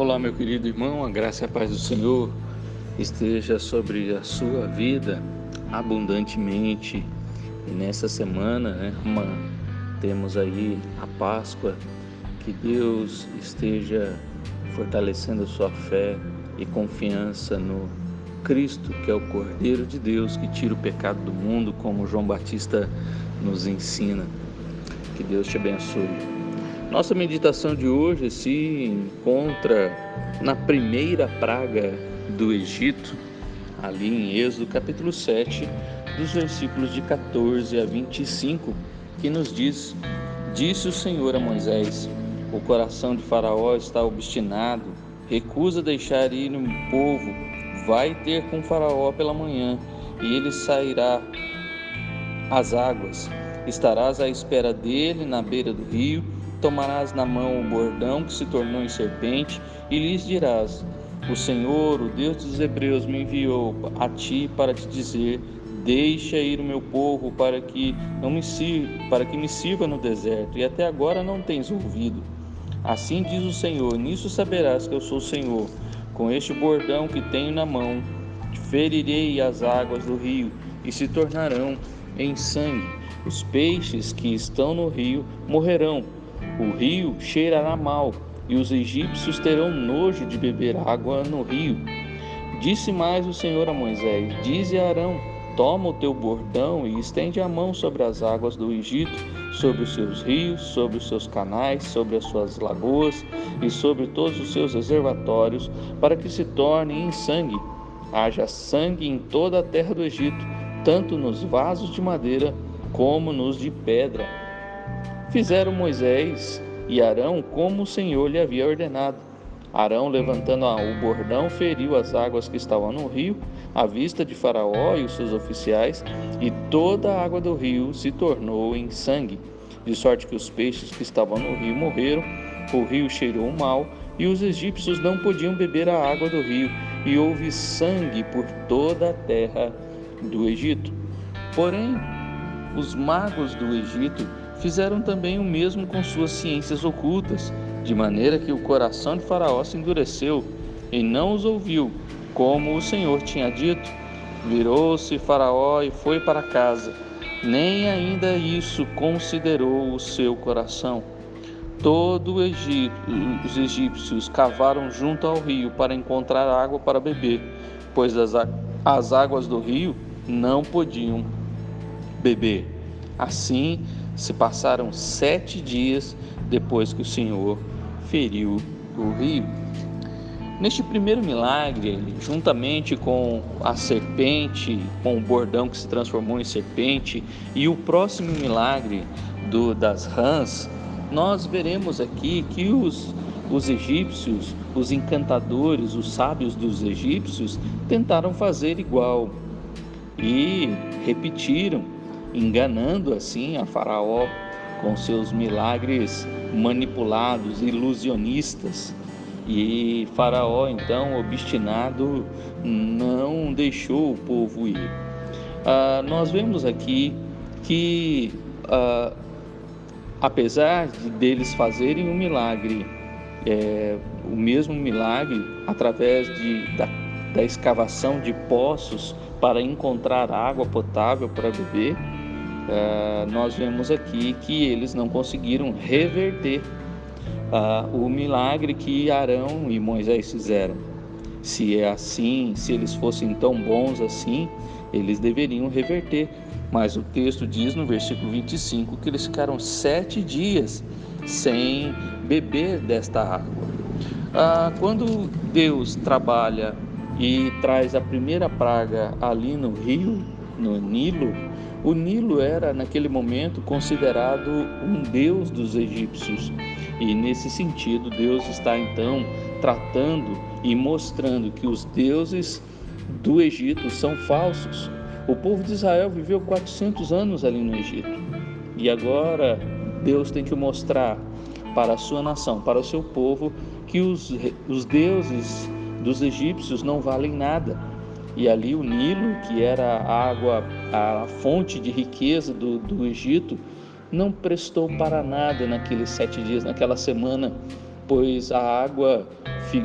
Olá, meu querido irmão, a graça e a paz do Senhor esteja sobre a sua vida abundantemente. E nessa semana, né, uma, temos aí a Páscoa, que Deus esteja fortalecendo a sua fé e confiança no Cristo, que é o Cordeiro de Deus que tira o pecado do mundo, como João Batista nos ensina. Que Deus te abençoe. Nossa meditação de hoje se encontra na primeira praga do Egito, ali em Êxodo capítulo 7, dos versículos de 14 a 25, que nos diz: Disse o Senhor a Moisés: O coração de Faraó está obstinado, recusa deixar ir o povo, vai ter com Faraó pela manhã, e ele sairá às águas. Estarás à espera dele na beira do rio tomarás na mão o bordão que se tornou em serpente e lhes dirás: O Senhor, o Deus dos Hebreus, me enviou a ti para te dizer: Deixa ir o meu povo para que não me sirva, para que me sirva no deserto, e até agora não tens ouvido. Assim diz o Senhor: Nisso saberás que eu sou o Senhor. Com este bordão que tenho na mão, ferirei as águas do rio e se tornarão em sangue. Os peixes que estão no rio morrerão o rio cheirará mal, e os egípcios terão nojo de beber água no rio. Disse mais o Senhor a Moisés: Dize a Arão: Toma o teu bordão e estende a mão sobre as águas do Egito, sobre os seus rios, sobre os seus canais, sobre as suas lagoas e sobre todos os seus reservatórios, para que se tornem em sangue. Haja sangue em toda a terra do Egito, tanto nos vasos de madeira como nos de pedra Fizeram Moisés e Arão como o Senhor lhe havia ordenado. Arão, levantando o bordão, feriu as águas que estavam no rio, à vista de Faraó e os seus oficiais, e toda a água do rio se tornou em sangue, de sorte que os peixes que estavam no rio morreram, o rio cheirou mal, e os egípcios não podiam beber a água do rio, e houve sangue por toda a terra do Egito. Porém, os magos do Egito fizeram também o mesmo com suas ciências ocultas, de maneira que o coração de Faraó se endureceu e não os ouviu, como o Senhor tinha dito. Virou-se Faraó e foi para casa. Nem ainda isso considerou o seu coração. Todo o Egito, os egípcios cavaram junto ao rio para encontrar água para beber, pois as, as águas do rio não podiam beber. Assim, se passaram sete dias depois que o Senhor feriu o rio. Neste primeiro milagre, juntamente com a serpente, com o bordão que se transformou em serpente, e o próximo milagre do, das rãs, nós veremos aqui que os, os egípcios, os encantadores, os sábios dos egípcios, tentaram fazer igual e repetiram enganando assim a Faraó com seus milagres manipulados, ilusionistas. E Faraó, então, obstinado, não deixou o povo ir. Ah, nós vemos aqui que, ah, apesar de deles fazerem um milagre, é, o mesmo milagre através de, da, da escavação de poços para encontrar água potável para beber, uh, nós vemos aqui que eles não conseguiram reverter uh, o milagre que Arão e Moisés fizeram. Se é assim, se eles fossem tão bons assim, eles deveriam reverter. Mas o texto diz no versículo 25 que eles ficaram sete dias sem beber desta água. Ah, quando Deus trabalha e traz a primeira praga ali no rio, no Nilo, o Nilo era, naquele momento, considerado um deus dos egípcios. E nesse sentido, Deus está então tratando e mostrando que os deuses do Egito são falsos. O povo de Israel viveu 400 anos ali no Egito. E agora Deus tem que mostrar para a sua nação, para o seu povo, que os, os deuses dos egípcios não valem nada e ali o Nilo, que era a água, a fonte de riqueza do, do Egito, não prestou para nada naqueles sete dias, naquela semana, pois a água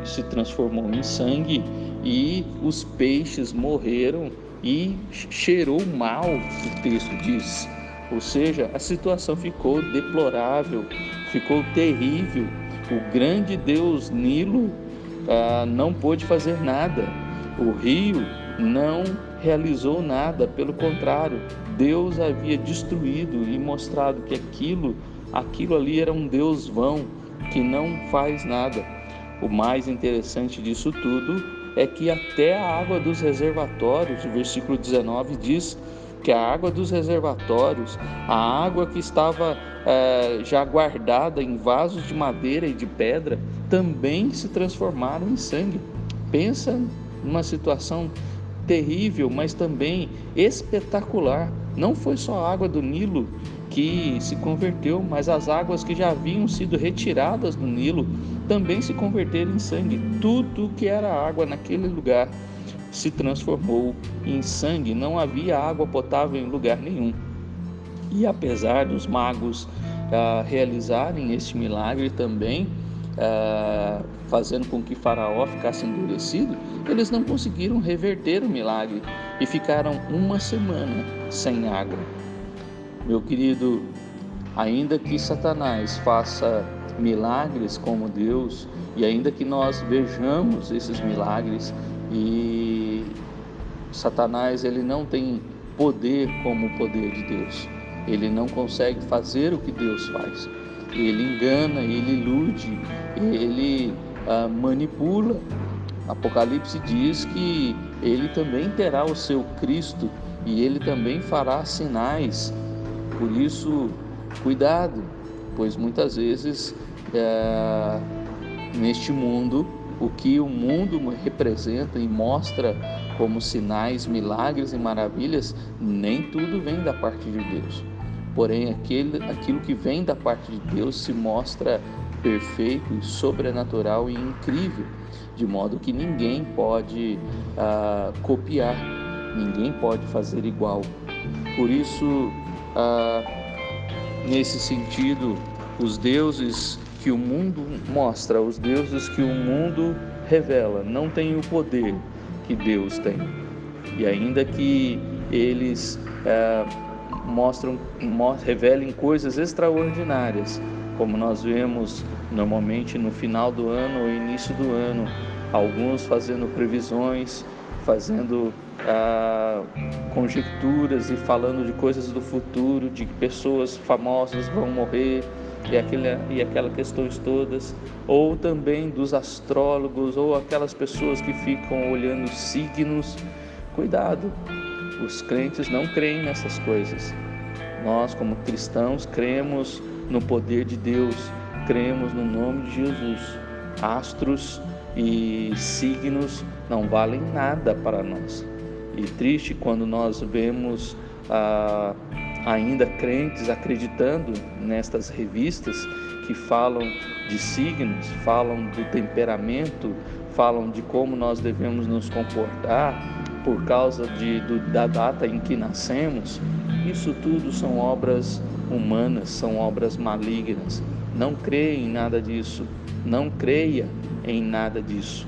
se transformou em sangue e os peixes morreram e cheirou mal, o texto diz. Ou seja, a situação ficou deplorável, ficou terrível. O grande Deus Nilo ah, não pôde fazer nada. O rio não realizou nada, pelo contrário, Deus havia destruído e mostrado que aquilo, aquilo ali era um Deus vão, que não faz nada. O mais interessante disso tudo é que até a água dos reservatórios, o versículo 19 diz que a água dos reservatórios, a água que estava é, já guardada em vasos de madeira e de pedra, também se transformaram em sangue. Pensa numa situação terrível, mas também espetacular. Não foi só a água do Nilo que se converteu, mas as águas que já haviam sido retiradas do Nilo também se converteram em sangue. Tudo que era água naquele lugar se transformou em sangue. Não havia água potável em lugar nenhum. E apesar dos magos ah, realizarem este milagre também, ah, fazendo com que Faraó ficasse endurecido, eles não conseguiram reverter o milagre e ficaram uma semana sem água. Meu querido, ainda que Satanás faça milagres como Deus e ainda que nós vejamos esses milagres e Satanás ele não tem poder como o poder de Deus. Ele não consegue fazer o que Deus faz. Ele engana, ele ilude, ele ah, manipula. Apocalipse diz que ele também terá o seu Cristo e ele também fará sinais. Por isso, cuidado, pois muitas vezes é, neste mundo, o que o mundo representa e mostra como sinais, milagres e maravilhas, nem tudo vem da parte de Deus. Porém, aquele, aquilo que vem da parte de Deus se mostra perfeito, sobrenatural e incrível, de modo que ninguém pode ah, copiar, ninguém pode fazer igual. Por isso, ah, nesse sentido, os deuses que o mundo mostra, os deuses que o mundo revela, não têm o poder que Deus tem. E ainda que eles é, mostram, revelem coisas extraordinárias, como nós vemos normalmente no final do ano ou início do ano, alguns fazendo previsões, fazendo ah, conjecturas e falando de coisas do futuro, de que pessoas famosas vão morrer, e, aquele, e aquelas questões todas, ou também dos astrólogos, ou aquelas pessoas que ficam olhando signos. Cuidado, os crentes não creem nessas coisas. Nós, como cristãos, cremos no poder de Deus, cremos no nome de Jesus. Astros e signos não valem nada para nós. E triste quando nós vemos ah, ainda crentes acreditando nestas revistas que falam de signos, falam do temperamento, falam de como nós devemos nos comportar por causa de, do, da data em que nascemos. Isso tudo são obras humanas, são obras malignas. Não creia em nada disso, não creia em nada disso,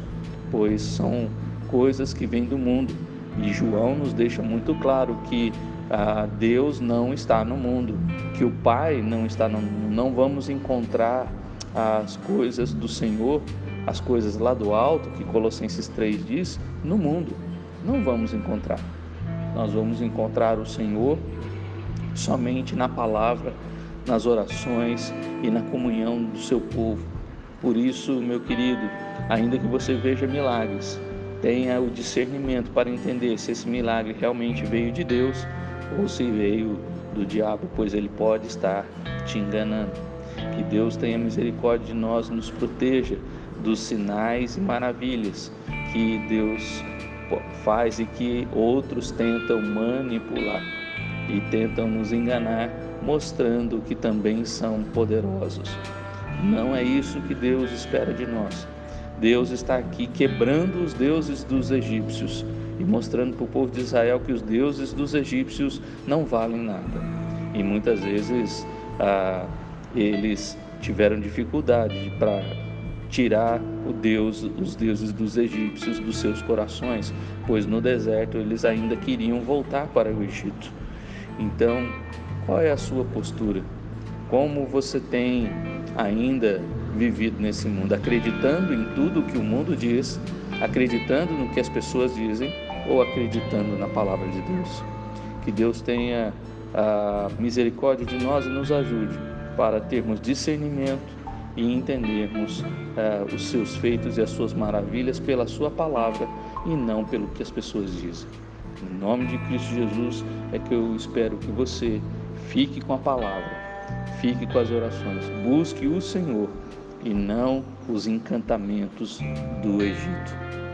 pois são coisas que vêm do mundo. E João nos deixa muito claro que ah, Deus não está no mundo, que o Pai não está no mundo. Não vamos encontrar as coisas do Senhor, as coisas lá do alto, que Colossenses 3 diz, no mundo. Não vamos encontrar. Nós vamos encontrar o Senhor somente na palavra, nas orações e na comunhão do seu povo. Por isso, meu querido, ainda que você veja milagres, tenha o discernimento para entender se esse milagre realmente veio de Deus ou se veio do diabo, pois ele pode estar te enganando. Que Deus tenha misericórdia de nós, nos proteja dos sinais e maravilhas que Deus faz e que outros tentam manipular e tentam nos enganar, mostrando que também são poderosos. Não é isso que Deus espera de nós. Deus está aqui quebrando os deuses dos egípcios e mostrando para o povo de Israel que os deuses dos egípcios não valem nada. E muitas vezes ah, eles tiveram dificuldade para tirar o Deus, os deuses dos egípcios dos seus corações, pois no deserto eles ainda queriam voltar para o Egito. Então, qual é a sua postura? Como você tem ainda vivido nesse mundo, acreditando em tudo que o mundo diz, acreditando no que as pessoas dizem ou acreditando na palavra de Deus? Que Deus tenha a misericórdia de nós e nos ajude para termos discernimento e entendermos uh, os seus feitos e as suas maravilhas pela sua palavra e não pelo que as pessoas dizem. Em nome de Cristo Jesus é que eu espero que você fique com a palavra, fique com as orações, busque o Senhor e não os encantamentos do Egito.